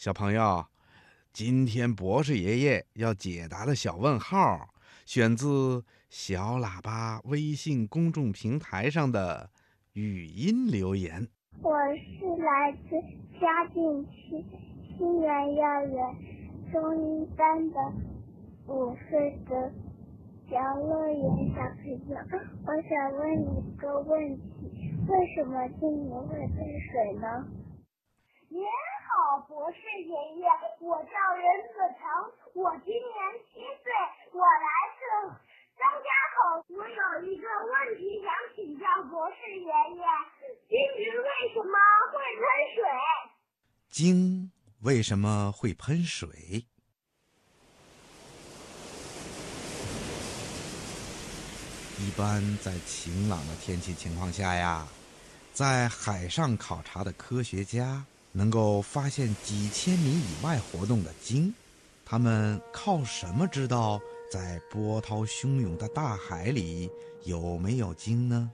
小朋友，今天博士爷爷要解答的小问号，选自小喇叭微信公众平台上的语音留言。我是来自嘉定区新源幼儿园中一班的五岁的杨乐言小朋友，我想问你一个问题：为什么今年会喷水呢？您好，博士爷爷，我叫任子成，我今年七岁，我来自张家口。我有一个问题想请教博士爷爷：金鱼为什么会喷水？鲸为什么会喷水？一般在晴朗的天气情况下呀，在海上考察的科学家能够发现几千米以外活动的鲸，他们靠什么知道在波涛汹涌的大海里有没有鲸呢？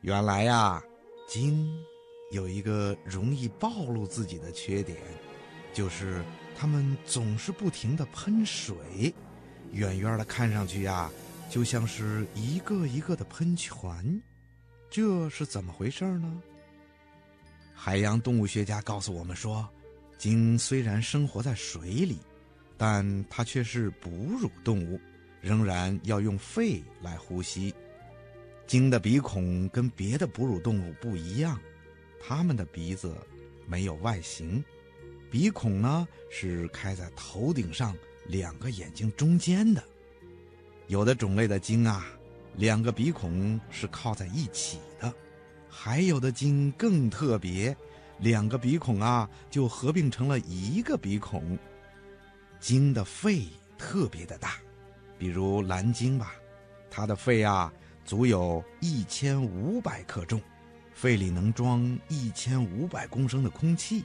原来呀，鲸有一个容易暴露自己的缺点，就是它们总是不停地喷水，远远的看上去呀。就像是一个一个的喷泉，这是怎么回事呢？海洋动物学家告诉我们说，鲸虽然生活在水里，但它却是哺乳动物，仍然要用肺来呼吸。鲸的鼻孔跟别的哺乳动物不一样，它们的鼻子没有外形，鼻孔呢是开在头顶上两个眼睛中间的。有的种类的鲸啊，两个鼻孔是靠在一起的；还有的鲸更特别，两个鼻孔啊就合并成了一个鼻孔。鲸的肺特别的大，比如蓝鲸吧，它的肺啊足有一千五百克重，肺里能装一千五百公升的空气。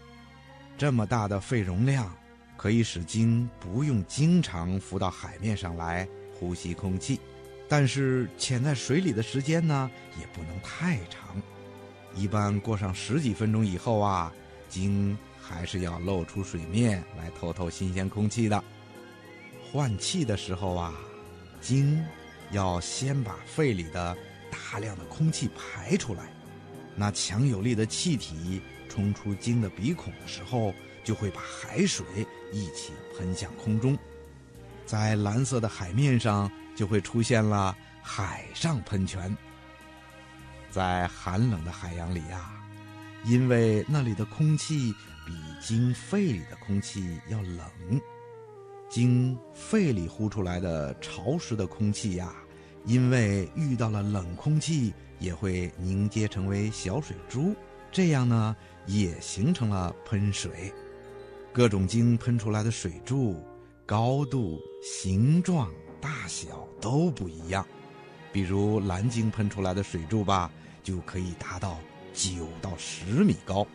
这么大的肺容量，可以使鲸不用经常浮到海面上来。呼吸空气，但是潜在水里的时间呢，也不能太长。一般过上十几分钟以后啊，鲸还是要露出水面来透透新鲜空气的。换气的时候啊，鲸要先把肺里的大量的空气排出来。那强有力的气体冲出鲸的鼻孔的时候，就会把海水一起喷向空中。在蓝色的海面上，就会出现了海上喷泉。在寒冷的海洋里呀，因为那里的空气比鲸肺里的空气要冷，鲸肺里呼出来的潮湿的空气呀，因为遇到了冷空气，也会凝结成为小水珠，这样呢，也形成了喷水。各种鲸喷出来的水柱。高度、形状、大小都不一样，比如蓝鲸喷出来的水柱吧，就可以达到九到十米高。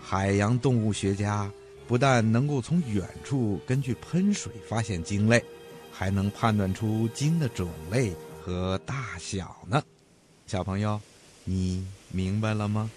海洋动物学家不但能够从远处根据喷水发现鲸类，还能判断出鲸的种类和大小呢。小朋友，你明白了吗？